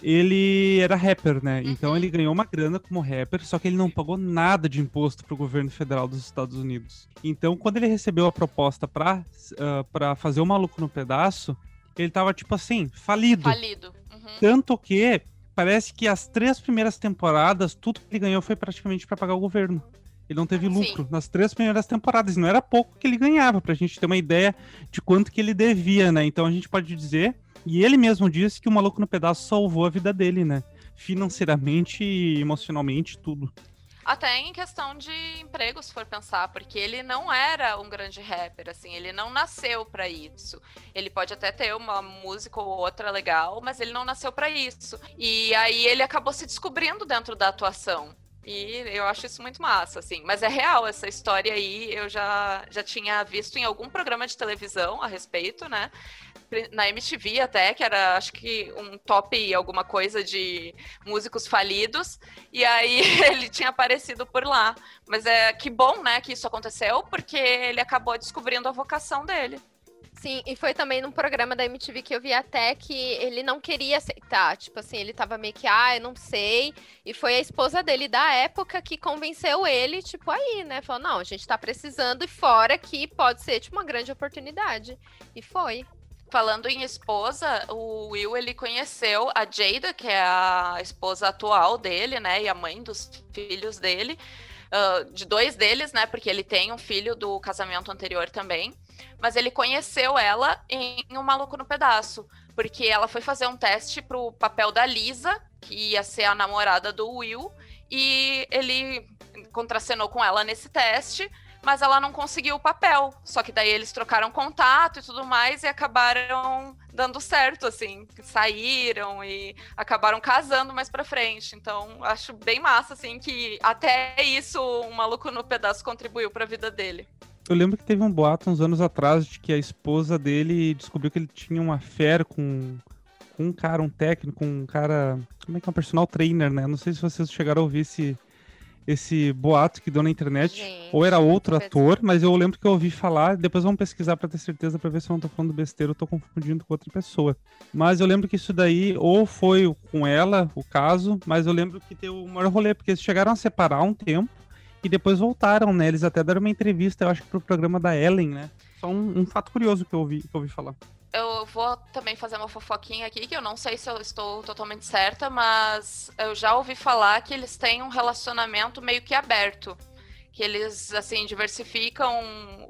ele era rapper, né? Então ele ganhou uma grana como rapper, só que ele não pagou nada de imposto pro governo federal dos Estados Unidos. Então, quando ele recebeu a proposta pra, ah, pra fazer o Maluco no Pedaço, ele tava, tipo assim, falido. Falido. Uhum. Tanto que parece que as três primeiras temporadas, tudo que ele ganhou foi praticamente pra pagar o governo. Ele não teve lucro nas três primeiras temporadas. Não era pouco que ele ganhava, pra gente ter uma ideia de quanto que ele devia, né? Então a gente pode dizer, e ele mesmo disse que o Maluco no Pedaço salvou a vida dele, né? Financeiramente, emocionalmente, tudo. Até em questão de emprego, se for pensar, porque ele não era um grande rapper, assim, ele não nasceu pra isso. Ele pode até ter uma música ou outra legal, mas ele não nasceu pra isso. E aí ele acabou se descobrindo dentro da atuação. E eu acho isso muito massa, assim. Mas é real essa história aí, eu já, já tinha visto em algum programa de televisão a respeito, né? Na MTV até, que era acho que um top alguma coisa de músicos falidos. E aí [LAUGHS] ele tinha aparecido por lá. Mas é que bom, né, que isso aconteceu, porque ele acabou descobrindo a vocação dele. Sim, e foi também num programa da MTV que eu vi até que ele não queria aceitar. Tipo assim, ele tava meio que, ah, eu não sei. E foi a esposa dele da época que convenceu ele, tipo, aí, né? Falou, não, a gente tá precisando e fora que pode ser, tipo, uma grande oportunidade. E foi. Falando em esposa, o Will ele conheceu a Jada, que é a esposa atual dele, né, e a mãe dos filhos dele, ah, de dois deles, né, porque ele tem um filho do casamento anterior também. Mas ele conheceu ela em Um Maluco no Pedaço, porque ela foi fazer um teste pro papel da Lisa, que ia ser a namorada do Will, e ele contracenou com ela nesse teste, mas ela não conseguiu o papel. Só que daí eles trocaram contato e tudo mais e acabaram dando certo, assim, saíram e acabaram casando mais pra frente. Então, acho bem massa, assim, que até isso o maluco no pedaço contribuiu pra vida dele. Eu lembro que teve um boato uns anos atrás de que a esposa dele descobriu que ele tinha uma fé com, com um cara, um técnico, um cara. Como é que é um personal trainer, né? Não sei se vocês chegaram a ouvir esse, esse boato que deu na internet. Gente, ou era outro ator, mas eu lembro que eu ouvi falar. Depois vamos pesquisar pra ter certeza pra ver se eu não tô falando besteira ou tô confundindo com outra pessoa. Mas eu lembro que isso daí, ou foi com ela, o caso, mas eu lembro que deu o maior rolê, porque eles chegaram a separar um tempo e depois voltaram, né? Eles até deram uma entrevista, eu acho que pro programa da Ellen, né? Só um, um fato curioso que eu ouvi, que eu ouvi falar. Eu vou também fazer uma fofoquinha aqui, que eu não sei se eu estou totalmente certa, mas eu já ouvi falar que eles têm um relacionamento meio que aberto. Que eles, assim, diversificam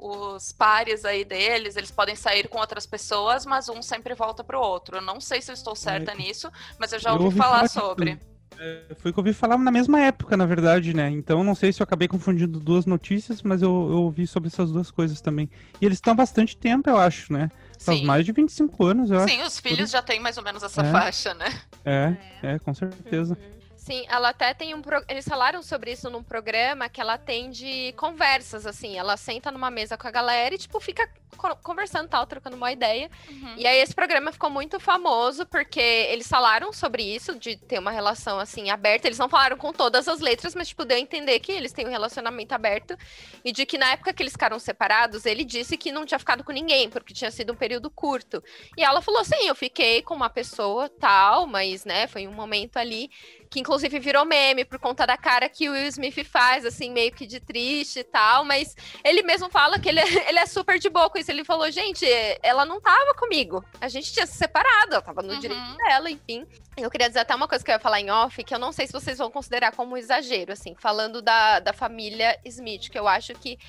os pares aí deles, eles podem sair com outras pessoas, mas um sempre volta pro outro. Eu não sei se eu estou certa É, nisso, mas eu já eu ouvi ouvi falar falar sobre. É, Foi o que eu ouvi falar na mesma época, na verdade, né? Então não sei se eu acabei confundindo duas notícias, mas eu, eu ouvi sobre essas duas coisas também. E eles estão há bastante tempo, eu acho, né? Faz Sim. mais de 25 anos, eu acho. Sim, os filhos já têm mais ou menos essa É. faixa, né? É, é, com certeza. Sim, ela até tem um. pro- Eles falaram sobre isso num programa que ela atende conversas, assim. Ela senta numa mesa com a galera e, tipo, fica co- conversando tal, trocando uma ideia. Uhum. E aí esse programa ficou muito famoso porque eles falaram sobre isso, de ter uma relação assim aberta. Eles não falaram com todas as letras, mas tipo, deu a entender que eles têm um relacionamento aberto e de que na época que eles ficaram separados, ele disse que não tinha ficado com ninguém, porque tinha sido um período curto. E ela falou assim: eu fiquei com uma pessoa tal, mas né, foi um momento ali que inclusive virou meme por conta da cara que o Will Smith faz, assim, meio que de triste e tal, mas ele mesmo fala que ele é, [LAUGHS] ele é super de boa com isso. Ele falou, gente, ela não tava comigo. A gente tinha se separado, ela tava no Uhum. direito dela, enfim. Eu queria dizer até uma coisa que eu ia falar em off, que eu não sei se vocês vão considerar como exagero, assim, falando da, da família Smith, que eu acho que,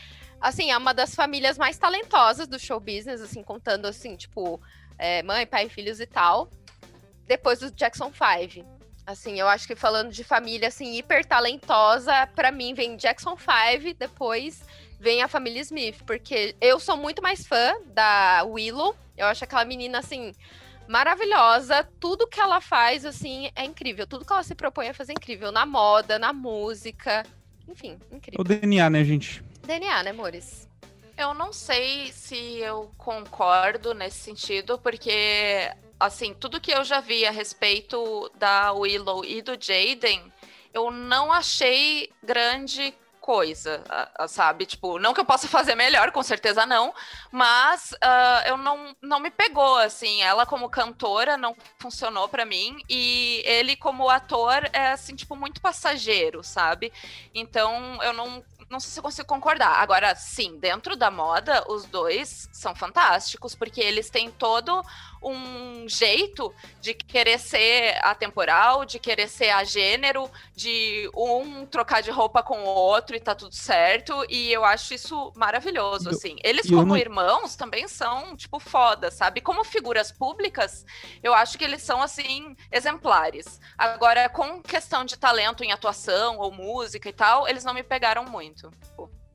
assim, é uma das famílias mais talentosas do show business, assim, contando, assim, tipo, é, mãe, pai, filhos e tal, depois do Jackson 5. Assim, eu acho que falando de família, assim, hiper talentosa, pra mim vem Jackson 5, depois vem a família Smith, porque eu sou muito mais fã da Willow. Eu acho aquela menina, assim, maravilhosa. Tudo que ela faz, assim, é incrível. Tudo que ela se propõe a fazer é incrível. Na moda, na música. Enfim, É o incrível. DNA, né, gente? DNA, né, amores? Eu não sei se eu concordo nesse sentido, porque, assim, tudo que eu já vi a respeito da Willow e do Jaden, eu não achei grande coisa, sabe? Tipo, não que eu possa [LAUGHS] fazer melhor, com certeza não, mas ah, eu não, não me pegou, assim, ela como cantora não funcionou pra mim, e ele como ator é, assim, tipo, muito passageiro, sabe? Então, eu não, não sei se eu consigo concordar. Agora, sim, dentro da moda, os dois são fantásticos, porque eles têm todo um jeito de querer ser atemporal, de querer ser a gênero, de um trocar de roupa com o outro e tá tudo certo. E eu acho isso maravilhoso, assim. Eles, como não- irmãos, também são, tipo, foda, sabe? Como figuras públicas, eu acho que eles são, assim, exemplares. Agora, com questão de talento em atuação ou música e tal, eles não me pegaram muito.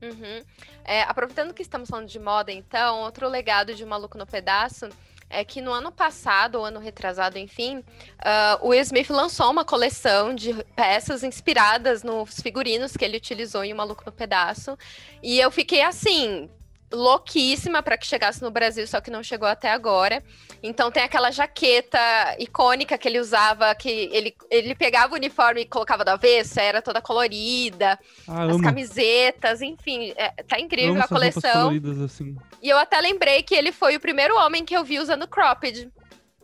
Uhum. É, aproveitando que estamos falando de moda, então, outro legado de Maluco no Pedaço é que no ano passado, ou ano retrasado, enfim, ah, o Will Smith lançou uma coleção de peças inspiradas nos figurinos que ele utilizou em O Maluco no Pedaço. E eu fiquei assim. Louquíssima para que chegasse no Brasil, só que não chegou até agora. Então tem aquela jaqueta icônica que ele usava, que ele, ele pegava o uniforme e colocava do avesso, era toda colorida Ah, as amo. camisetas, enfim, é, tá incrível amo a coleção. assim. E eu até lembrei que ele foi o primeiro homem que eu vi usando cropped.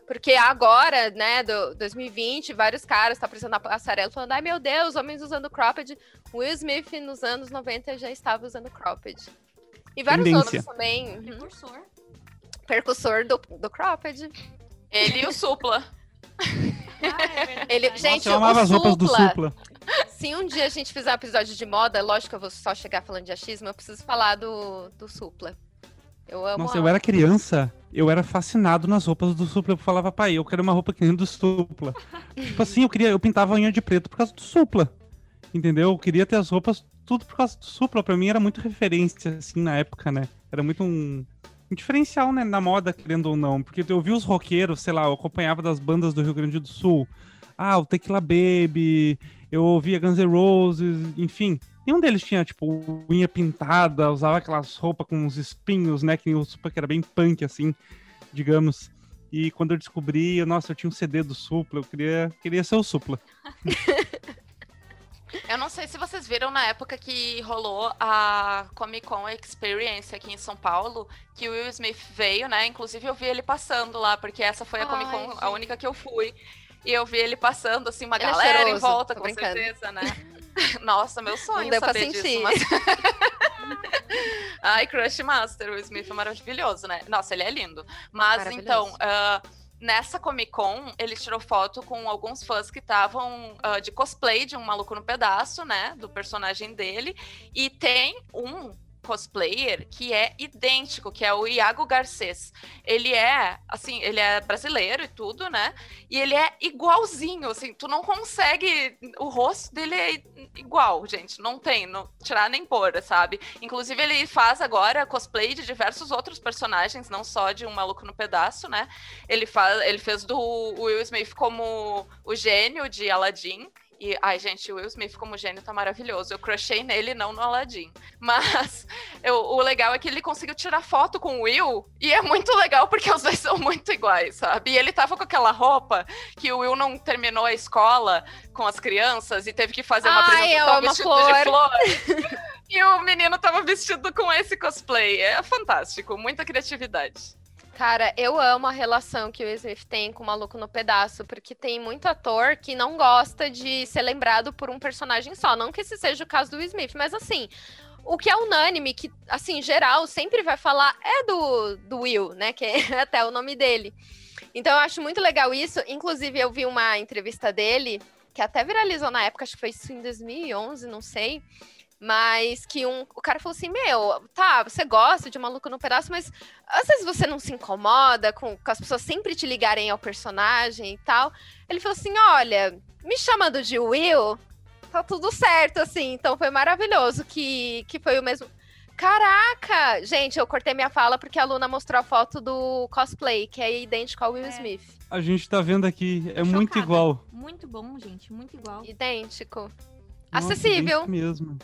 Porque agora, né, do 2020, vários caras estão aparecendo na passarela falando: ai meu Deus, homens usando cropped. Will Smith nos anos 90 já estava usando cropped. E vários Tendência. outros também. uhum. Precursor. Percussor do, do cropped. Ele e o Supla. Ele, gente, Nossa, eu amava o as roupas do Supla, Supla. Se um dia a gente fizer um episódio de moda, lógico que eu vou só chegar falando de achismo, eu preciso falar do, do Supla. Eu amo Nossa, a- eu era criança, eu era fascinado nas roupas do Supla. Eu falava, pai, eu quero uma roupa que nem do Supla. [LAUGHS] tipo assim, eu queria, eu pintava a unha de preto por causa do Supla. Entendeu? Eu queria ter as roupas tudo por causa do Supla. Pra mim era muito referência, assim, na época, né? Era muito um, um diferencial, né, na moda, querendo ou não. Porque eu vi os roqueiros, sei lá, eu acompanhava das bandas do Rio Grande do Sul. Ah, o Tequila Baby, eu ouvia Guns N' Roses, enfim. Nenhum deles tinha, tipo, unha pintada, usava aquelas roupas com uns espinhos, né? Que nem o Supla, que era bem punk, assim, digamos. E quando eu descobri, nossa, eu tinha um CD do Supla, eu queria, queria ser o Supla. [LAUGHS] Eu não sei se vocês viram na época que rolou a Comic Con Experience aqui em São Paulo, que o Will Smith veio, né? Inclusive eu vi ele passando lá, porque essa foi a Comic Con, Ai, a única que eu fui. E eu vi ele passando, assim, uma Ele é galera em cheiroso, volta, com brincando. certeza, né? [LAUGHS] Nossa, meu sonho Não deu pra saber sentir. disso. Mas... [LAUGHS] Ai, Crush Master, o Smith é maravilhoso, né? Nossa, ele é lindo. Mas então, ah, nessa Comic Con, ele tirou foto com alguns fãs que estavam ah, de cosplay de um maluco no pedaço, né? Do personagem dele. E tem um cosplayer que é idêntico, que é o Iago Garcês. Ele é, assim, ele é brasileiro e tudo, né? E ele é igualzinho, assim, tu não consegue. O rosto dele é igual, gente. Não tem, não tirar nem pôr, sabe? Inclusive, ele faz agora cosplay de diversos outros personagens, não só de um maluco no pedaço, né? Ele, faz, ele fez do Will Smith como o gênio de Aladdin. E, ai, gente, o Will Smith como gênio tá maravilhoso. Eu crushei nele, não no Aladdin. [LAUGHS] Mas eu- o legal é que ele conseguiu tirar foto com o Will. E é muito legal porque os dois [LAUGHS] são muito iguais, sabe? E ele tava com aquela roupa que o Will não terminou a escola com as crianças e teve que fazer uma Ai, apresentação vestido de flor. flor. [LAUGHS] e o menino tava vestido com esse cosplay. É fantástico, muita criatividade. Cara, eu amo a relação que o Smith tem com o Maluco no Pedaço, porque tem muito ator que não gosta de ser lembrado por um personagem só. Não que esse seja o caso do Smith, mas assim, o que é unânime, que, assim, geral, sempre vai falar é do, do Will, né? Que é [LAUGHS] até o nome dele. Então eu acho muito legal isso. Inclusive, eu vi uma entrevista dele, que até viralizou na época, acho que foi isso em 2011, não sei. Mas que um, o cara falou assim: Meu, tá, você gosta de Maluco no Pedaço, mas às vezes você não se incomoda com, com as pessoas sempre te ligarem ao personagem e tal. Ele falou assim: Olha, me chamando de Will, tá tudo certo, assim. Então foi maravilhoso que, que foi o mesmo. Caraca! Gente, eu cortei minha fala porque a Luna mostrou a foto do cosplay, que é idêntico ao Will Smith. A gente tá vendo aqui, é muito chocada. igual. Muito bom, gente. Muito igual. Idêntico. Nossa, Acessível. mesmo.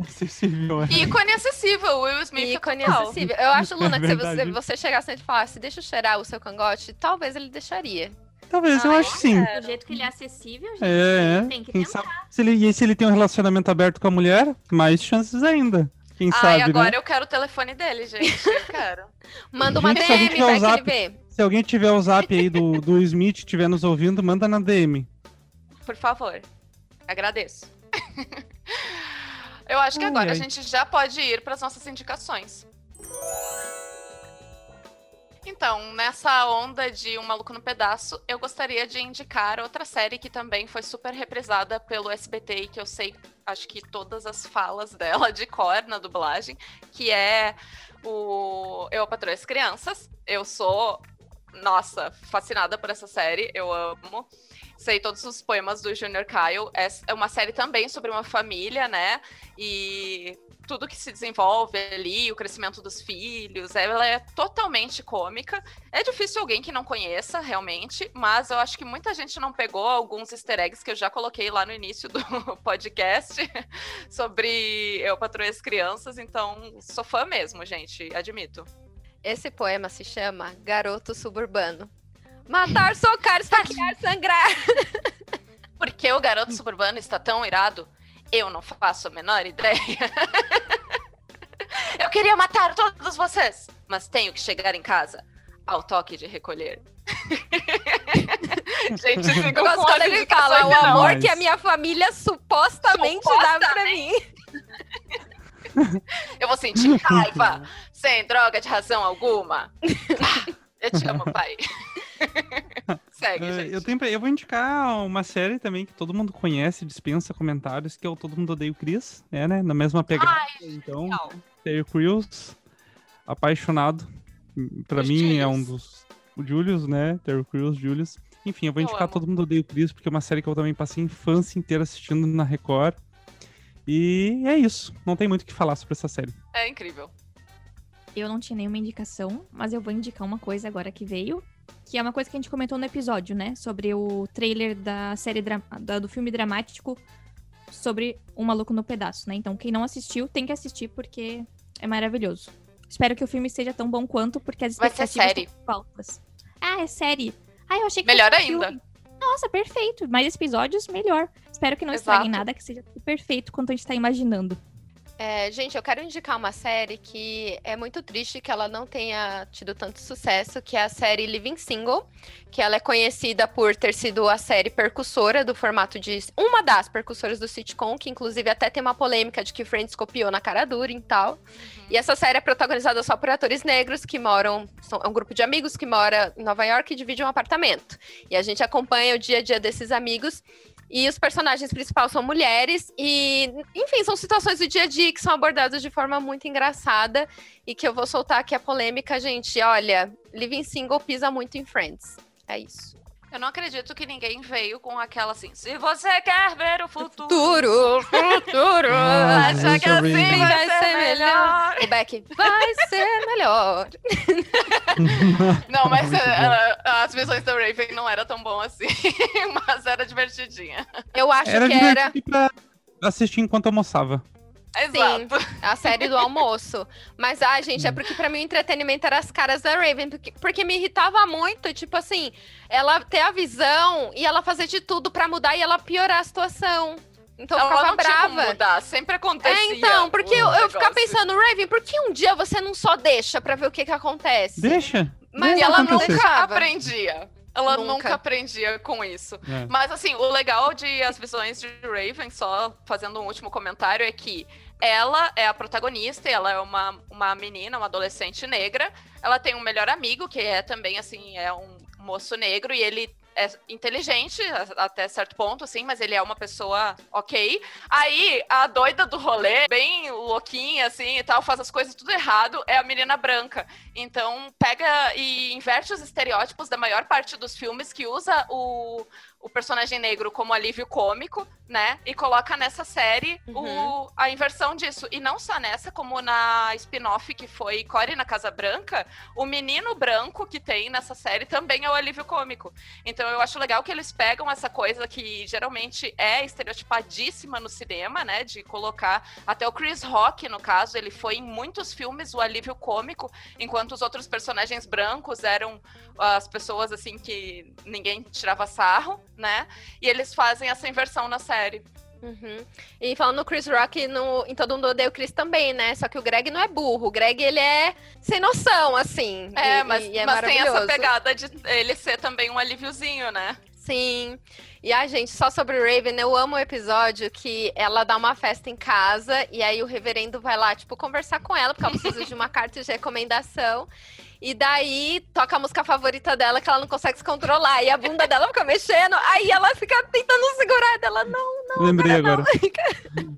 Acessível, é. Ícone acessível, o Will Smith Ícone total. acessível. Eu acho, Luna, É que se você, chegasse nele e falasse, deixa eu cheirar o seu cangote, talvez ele deixaria. Talvez, eu Ai, acho sim. Do jeito que ele é acessível, gente. É, Tem que quem tentar. sabe. Se ele, e se ele tem um relacionamento aberto com a mulher, mais chances ainda. Quem Ai, sabe, agora né? eu quero o telefone dele, gente. Eu [LAUGHS] quero. Manda uma Gente, DM, que ele vê. Se alguém tiver o zap aí do, do Smith, estiver nos ouvindo, manda na DM. Por favor. Agradeço. [LAUGHS] Eu acho que Ai, agora a ai. gente já pode ir para as nossas indicações. Então, nessa onda de Um Maluco no Pedaço, eu gostaria de indicar outra série que também foi super reprisada pelo SBT e que eu sei, acho que todas as falas [LAUGHS] dela de cor na dublagem, que é o Eu, a e as Crianças. Eu sou, nossa, fascinada por essa série, eu amo. Sei todos os poemas do Junior Kyle. É é uma série também sobre uma família, né? E tudo que se desenvolve ali, o crescimento dos filhos, ela é totalmente cômica. É difícil alguém que não conheça, realmente, mas eu acho que muita gente não pegou alguns easter eggs que eu já coloquei lá no início do [LAUGHS] podcast [LAUGHS] sobre Eu Patroei as Crianças, então sou fã mesmo, gente, admito. Esse poema se chama Garoto Suburbano. Matar, socar, esfaquear, [LAUGHS] sangrar. Porque o garoto suburbano está tão irado, eu não faço a menor ideia. [LAUGHS] eu queria matar todos vocês, mas tenho que chegar em casa ao toque de recolher. [LAUGHS] Gente, gosto com quando ele fala o amor Mas- que a minha família supostamente, dá pra mim. Eu vou sentir raiva, sem droga de razão alguma. Eu te amo, pai. [LAUGHS] Segue, É, gente. eu, tenho, eu vou indicar uma série também que todo mundo conhece, dispensa comentários, que é o Todo Mundo Odeia o Chris. É, né? Na mesma pegada. Ai, então, legal. Terry Crews, apaixonado. Pra Os mim é Julius. um dos. O Julius, né? Terry Crews, Julius. Enfim, eu vou Eu indicar amo. Todo Mundo Odeia o Chris, porque é uma série que eu também passei a infância inteira assistindo na Record. E é isso. Não tem muito o que falar sobre essa série. É incrível. Eu não tinha nenhuma indicação, mas eu vou indicar uma coisa agora que veio, que é uma coisa que a gente comentou no episódio, né? Sobre o trailer da série da- do filme dramático sobre Um Maluco no Pedaço, né? Então, quem não assistiu, tem que assistir porque é maravilhoso. Espero que o filme seja tão bom quanto, porque as Vai ser expectativas série. estão altas. Ah, é série. Ah, eu achei que Melhor ainda. filme. Nossa, perfeito. Mais episódios, melhor. Espero que não estraguem nada, que seja perfeito quanto a gente tá imaginando. É, gente, eu quero indicar uma série que é muito triste que ela não tenha tido tanto sucesso, que é a série Living Single, que ela é conhecida por ter sido a série percussora do formato de uma das percussoras do sitcom, que inclusive até tem uma polêmica de que Friends copiou na cara dura e tal. E essa série é protagonizada só por atores negros que moram, são, é um grupo de amigos que mora em Nova York e divide um apartamento. E a gente acompanha o dia a dia desses amigos e os personagens principais são mulheres e, enfim, são situações do dia a dia que são abordadas de forma muito engraçada e que eu vou soltar aqui a polêmica, gente. Olha, Living Single pisa muito em Friends. É isso. Eu não acredito que ninguém veio com aquela assim. Se você quer ver o futuro. Futuro, futuro. [LAUGHS] Ah, acha que Rachel assim Ray. vai, ser melhor. O Beck, vai ser melhor. [LAUGHS] Não, mas [LAUGHS] eh, as visões da Raven não era tão bom assim, mas era divertidinha. Eu acho Era que era. pra assistir enquanto almoçava. Exato. a série do almoço. Mas, ai, gente, é porque pra mim o entretenimento era as caras da Raven. Porque, porque me irritava muito, tipo assim, ela ter a visão e ela fazer de tudo pra mudar e ela piorar a situação. Então eu Ela ficava não tinha como brava. mudar, sempre acontecia. É, então, porque eu, eu ficava pensando, Raven, por que um dia você não só deixa pra ver o que que acontece? Deixa. Mas Deixa E ela acontecer. nunca aprendia. Ela Nunca. nunca. aprendia com isso. É. Mas assim, o legal de As Visões de Raven, só fazendo um último comentário, é que ela é a protagonista, ela é uma, uma menina, uma adolescente negra. Ela tem um melhor amigo, que é também, assim, é um moço negro, e ele é inteligente até certo ponto, assim, mas ele é uma pessoa ok. Aí, a doida do rolê, bem louquinha, assim, e tal, faz as coisas tudo errado, é a menina branca. Então, pega e inverte os estereótipos da maior parte dos filmes que usa o, o personagem negro como alívio cômico, né? E coloca nessa série o, a inversão disso. E não só nessa, como na spin-off que foi Core na Casa Branca, o menino branco que tem nessa série também é o alívio cômico. Então eu acho legal que eles pegam essa coisa que geralmente é estereotipadíssima no cinema, né? De colocar. Até o Chris Rock, no caso, ele foi em muitos filmes o alívio cômico, enquanto os outros personagens brancos eram as pessoas assim que ninguém tirava sarro, né? E eles fazem essa inversão na série. Uhum. E falando no Chris Rock, no, em Todo Mundo Odeia o Chris também, né? Só que o Greg não é burro. O Greg, ele é sem noção, assim. É, E- mas, e é mas tem essa pegada de ele ser também um alíviozinho, né? Sim. E a gente, só sobre o Raven, eu amo o episódio que ela dá uma festa em casa e aí o reverendo vai lá, tipo, conversar com ela, porque ela precisa de uma [LAUGHS] carta de recomendação. E daí toca a música favorita dela que ela não consegue se controlar. E a bunda dela fica mexendo, aí ela fica tentando segurar dela. Não, não. Lembrei agora.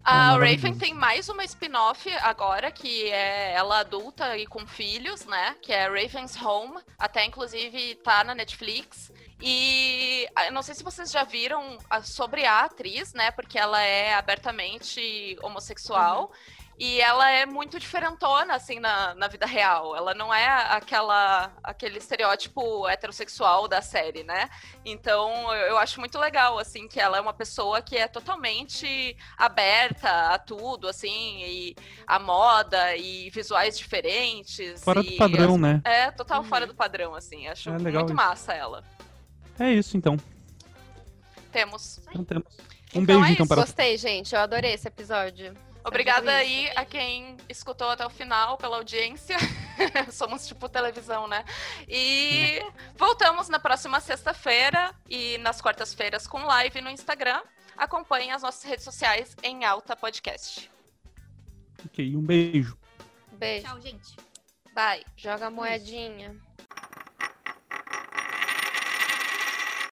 A Ah, Raven tem mais uma spin-off agora, que é ela adulta e com filhos, né? Que é Raven's Home. Até, inclusive, tá na Netflix. E ah, eu não sei se vocês já viram ah, sobre a atriz, né? Porque ela é abertamente homossexual. E ela é muito diferentona, assim, na, na vida real. Ela não é aquela, aquele estereótipo heterossexual da série, né? Então, eu eu acho muito legal, assim, que ela é uma pessoa que é totalmente aberta a tudo, assim, e a moda e visuais diferentes. Fora e do padrão, as- né? É, total fora do padrão, assim. Acho É legal muito isso. massa ela. É isso, então. Temos. Então temos. Um Então beijo, é então, isso. para Gostei, gente. Eu adorei esse episódio. Obrigada aí a quem escutou até o final pela audiência. [LAUGHS] Somos tipo televisão, né? E voltamos na próxima sexta-feira e nas quartas-feiras com live no Instagram. Acompanhem as nossas redes sociais em Alta Podcast. Ok, um beijo. Beijo. Tchau, gente. Bye. Joga a moedinha.